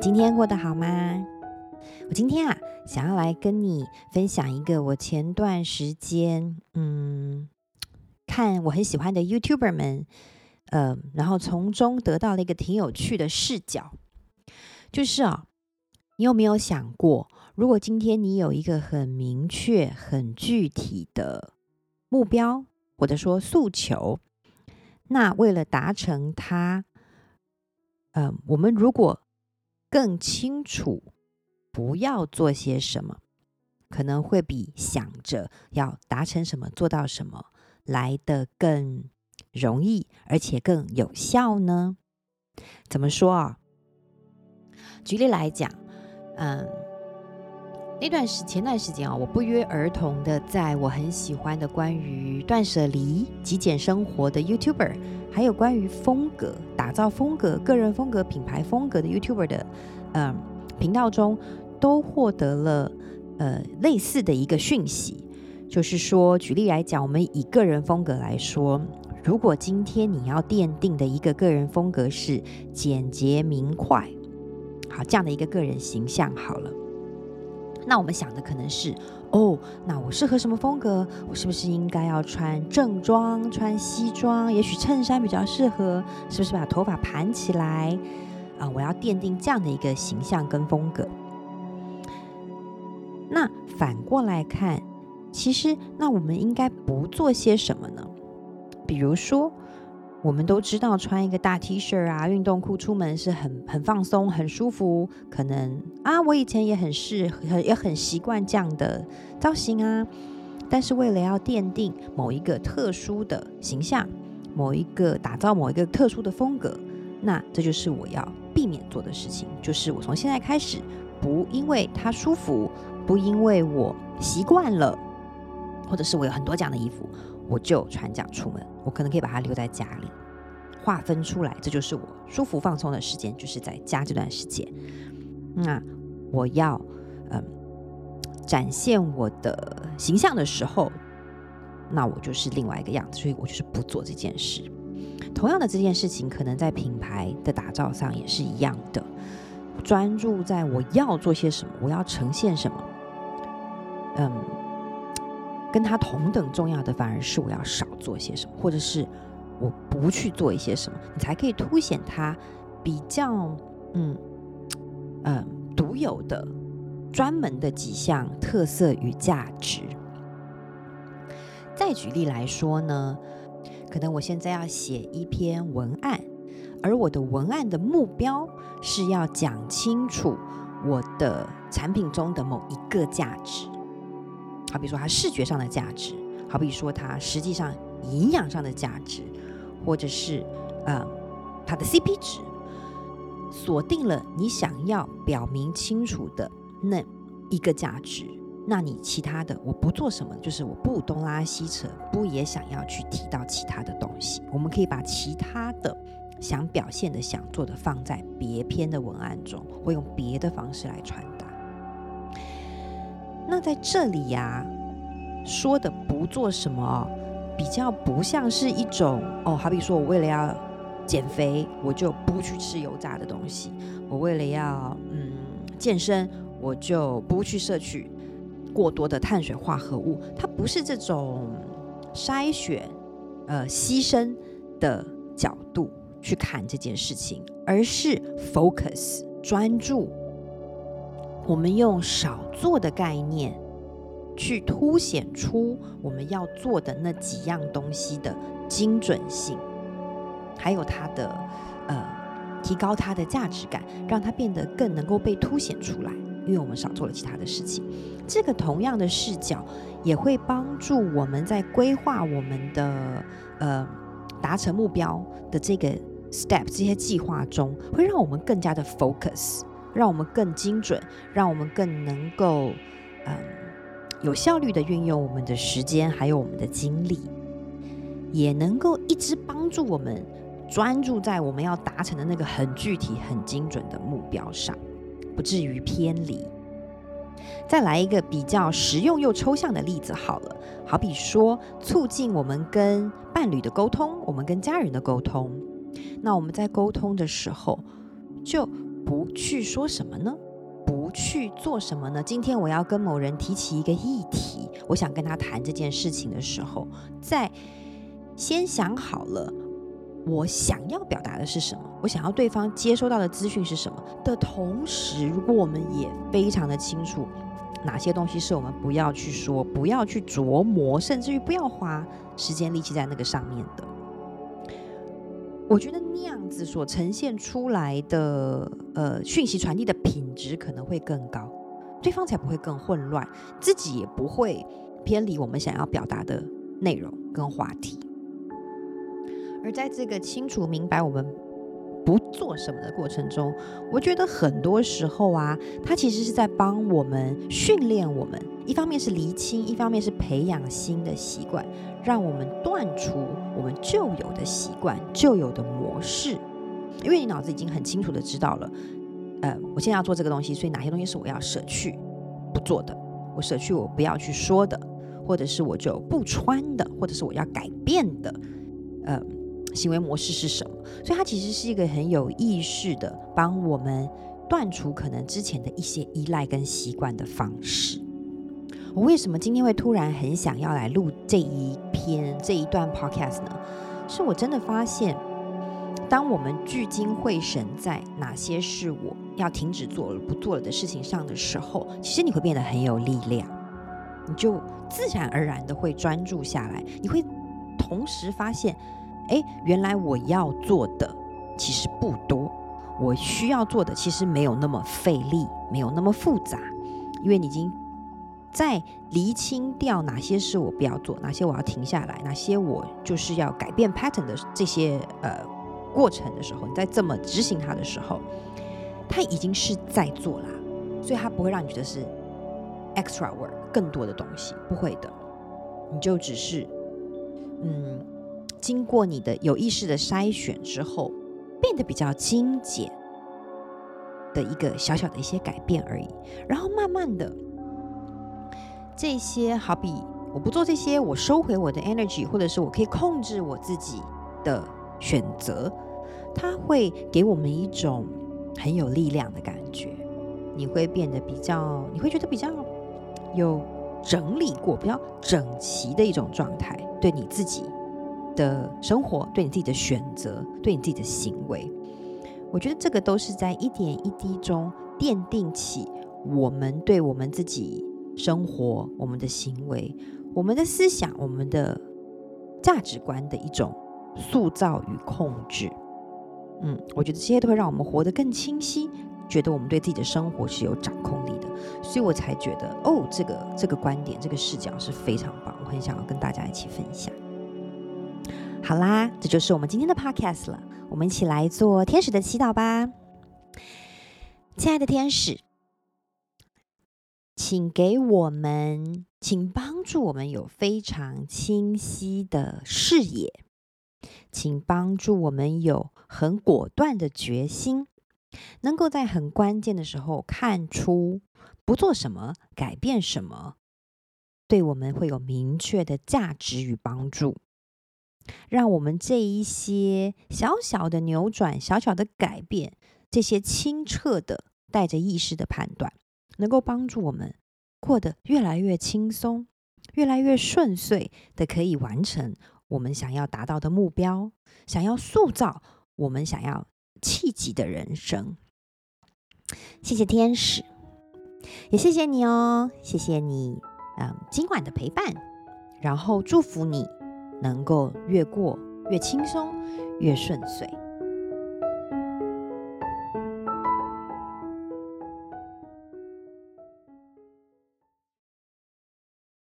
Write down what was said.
今天过得好吗？我今天啊，想要来跟你分享一个我前段时间，嗯，看我很喜欢的 YouTuber 们，呃，然后从中得到了一个挺有趣的视角，就是啊，你有没有想过，如果今天你有一个很明确、很具体的目标，或者说诉求，那为了达成它，呃，我们如果更清楚不要做些什么，可能会比想着要达成什么、做到什么来得更容易，而且更有效呢？怎么说啊？举例来讲，嗯，那段时前段时间啊，我不约而同的在我很喜欢的关于断舍离、极简生活的 YouTuber，还有关于风格打造风格、个人风格、品牌风格的 YouTuber 的嗯频道中，都获得了呃类似的一个讯息，就是说，举例来讲，我们以个人风格来说，如果今天你要奠定的一个个人风格是简洁明快，好，这样的一个个人形象，好了，那我们想的可能是，哦，那我适合什么风格？我是不是应该要穿正装、穿西装？也许衬衫比较适合，是不是把头发盘起来？啊、我要奠定这样的一个形象跟风格。那反过来看，其实那我们应该不做些什么呢？比如说，我们都知道穿一个大 T 恤啊、运动裤出门是很很放松、很舒服。可能啊，我以前也很适很也很习惯这样的造型啊。但是为了要奠定某一个特殊的形象，某一个打造某一个特殊的风格，那这就是我要避免做的事情。就是我从现在开始，不因为它舒服。不因为我习惯了，或者是我有很多这样的衣服，我就穿这样出门。我可能可以把它留在家里，划分出来，这就是我舒服放松的时间，就是在家这段时间。那我要嗯展现我的形象的时候，那我就是另外一个样子，所以我就是不做这件事。同样的这件事情，可能在品牌的打造上也是一样的，专注在我要做些什么，我要呈现什么。嗯，跟他同等重要的，反而是我要少做些什么，或者是我不去做一些什么，你才可以凸显他比较嗯嗯独有的、专门的几项特色与价值。再举例来说呢，可能我现在要写一篇文案，而我的文案的目标是要讲清楚我的产品中的某一个价值。好比说它视觉上的价值，好比说它实际上营养上的价值，或者是呃它的 CP 值，锁定了你想要表明清楚的那一个价值，那你其他的我不做什么，就是我不东拉西扯，不也想要去提到其他的东西，我们可以把其他的想表现的、想做的放在别篇的文案中，或用别的方式来传达。那在这里呀，说的不做什么，比较不像是一种哦，好比说我为了要减肥，我就不去吃油炸的东西；我为了要嗯健身，我就不去摄取过多的碳水化合物。它不是这种筛选、呃牺牲的角度去看这件事情，而是 focus 专注。我们用少做的概念，去凸显出我们要做的那几样东西的精准性，还有它的呃，提高它的价值感，让它变得更能够被凸显出来。因为我们少做了其他的事情，这个同样的视角也会帮助我们在规划我们的呃达成目标的这个 step 这些计划中，会让我们更加的 focus。让我们更精准，让我们更能够，嗯，有效率的运用我们的时间，还有我们的精力，也能够一直帮助我们专注在我们要达成的那个很具体、很精准的目标上，不至于偏离。再来一个比较实用又抽象的例子好了，好比说，促进我们跟伴侣的沟通，我们跟家人的沟通。那我们在沟通的时候，就不去说什么呢？不去做什么呢？今天我要跟某人提起一个议题，我想跟他谈这件事情的时候，在先想好了我想要表达的是什么，我想要对方接收到的资讯是什么的同时，如果我们也非常的清楚哪些东西是我们不要去说、不要去琢磨，甚至于不要花时间力气在那个上面的。我觉得那样子所呈现出来的呃讯息传递的品质可能会更高，对方才不会更混乱，自己也不会偏离我们想要表达的内容跟话题。而在这个清楚明白我们不做什么的过程中，我觉得很多时候啊，它其实是在帮我们训练我们。一方面是厘清，一方面是培养新的习惯，让我们断除我们旧有的习惯、旧有的模式。因为你脑子已经很清楚的知道了，呃，我现在要做这个东西，所以哪些东西是我要舍去不做的，我舍去我不要去说的，或者是我就不穿的，或者是我要改变的，呃，行为模式是什么？所以它其实是一个很有意识的帮我们断除可能之前的一些依赖跟习惯的方式。我为什么今天会突然很想要来录这一篇这一段 podcast 呢？是我真的发现，当我们聚精会神在哪些是我要停止做了、不做了的事情上的时候，其实你会变得很有力量，你就自然而然的会专注下来。你会同时发现，哎，原来我要做的其实不多，我需要做的其实没有那么费力，没有那么复杂，因为你已经。在厘清掉哪些是我不要做，哪些我要停下来，哪些我就是要改变 pattern 的这些呃过程的时候，你在这么执行它的时候，它已经是在做啦，所以它不会让你觉得是 extra work 更多的东西，不会的，你就只是嗯，经过你的有意识的筛选之后，变得比较精简的一个小小的一些改变而已，然后慢慢的。这些好比我不做这些，我收回我的 energy，或者是我可以控制我自己的选择，它会给我们一种很有力量的感觉。你会变得比较，你会觉得比较有整理过、比较整齐的一种状态，对你自己的生活、对你自己的选择、对你自己的行为，我觉得这个都是在一点一滴中奠定起我们对我们自己。生活、我们的行为、我们的思想、我们的价值观的一种塑造与控制，嗯，我觉得这些都会让我们活得更清晰，觉得我们对自己的生活是有掌控力的，所以我才觉得哦，这个这个观点、这个视角是非常棒，我很想要跟大家一起分享。好啦，这就是我们今天的 podcast 了，我们一起来做天使的祈祷吧，亲爱的天使。请给我们，请帮助我们有非常清晰的视野，请帮助我们有很果断的决心，能够在很关键的时候看出不做什么，改变什么，对我们会有明确的价值与帮助。让我们这一些小小的扭转、小小的改变，这些清澈的带着意识的判断。能够帮助我们过得越来越轻松、越来越顺遂的，可以完成我们想要达到的目标，想要塑造我们想要企及的人生。谢谢天使，也谢谢你哦，谢谢你，嗯，今晚的陪伴，然后祝福你能够越过越轻松、越顺遂。